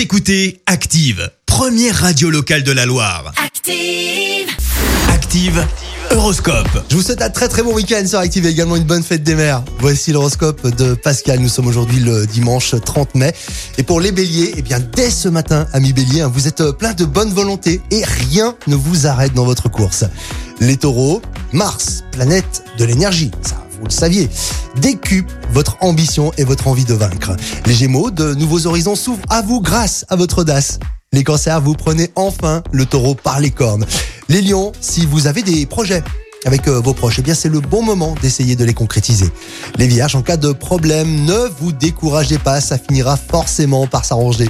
Vous écoutez Active, première radio locale de la Loire. Active. Active, Horoscope. Je vous souhaite un très très bon week-end sur Active et également une bonne fête des mères. Voici l'horoscope de Pascal. Nous sommes aujourd'hui le dimanche 30 mai. Et pour les béliers, eh bien dès ce matin, amis béliers, hein, vous êtes euh, plein de bonne volonté et rien ne vous arrête dans votre course. Les taureaux, Mars, planète de l'énergie. Ça, vous le saviez, décupe votre ambition et votre envie de vaincre. Les gémeaux, de nouveaux horizons s'ouvrent à vous grâce à votre audace. Les cancers, vous prenez enfin le taureau par les cornes. Les lions, si vous avez des projets avec euh, vos proches, eh bien c'est le bon moment d'essayer de les concrétiser. Les vierges, en cas de problème, ne vous découragez pas, ça finira forcément par s'arranger.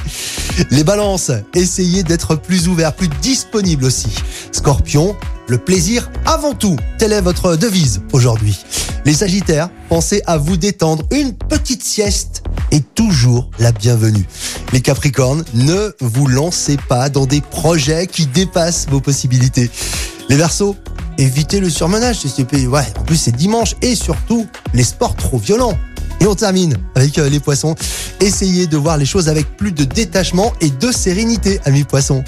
Les balances, essayez d'être plus ouvert, plus disponible aussi. Scorpion, le plaisir avant tout, telle est votre devise aujourd'hui. Les sagittaires, pensez à vous détendre, une petite sieste est toujours la bienvenue. Les capricornes, ne vous lancez pas dans des projets qui dépassent vos possibilités. Les versos, évitez le surmenage. Ouais, en plus c'est dimanche et surtout les sports trop violents. Et on termine avec euh, les poissons. Essayez de voir les choses avec plus de détachement et de sérénité, amis poissons.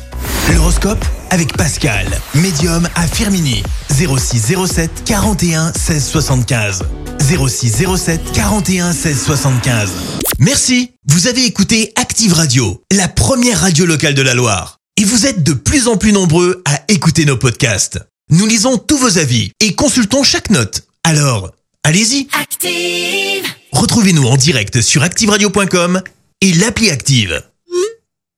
L'horoscope avec Pascal, médium à Firmini. 06 07 41 16 75. 06 07 41 16 75. Merci. Vous avez écouté Active Radio, la première radio locale de la Loire. Et vous êtes de plus en plus nombreux à écouter nos podcasts. Nous lisons tous vos avis et consultons chaque note. Alors, allez-y. Active. Retrouvez-nous en direct sur activeradio.com et l'appli Active.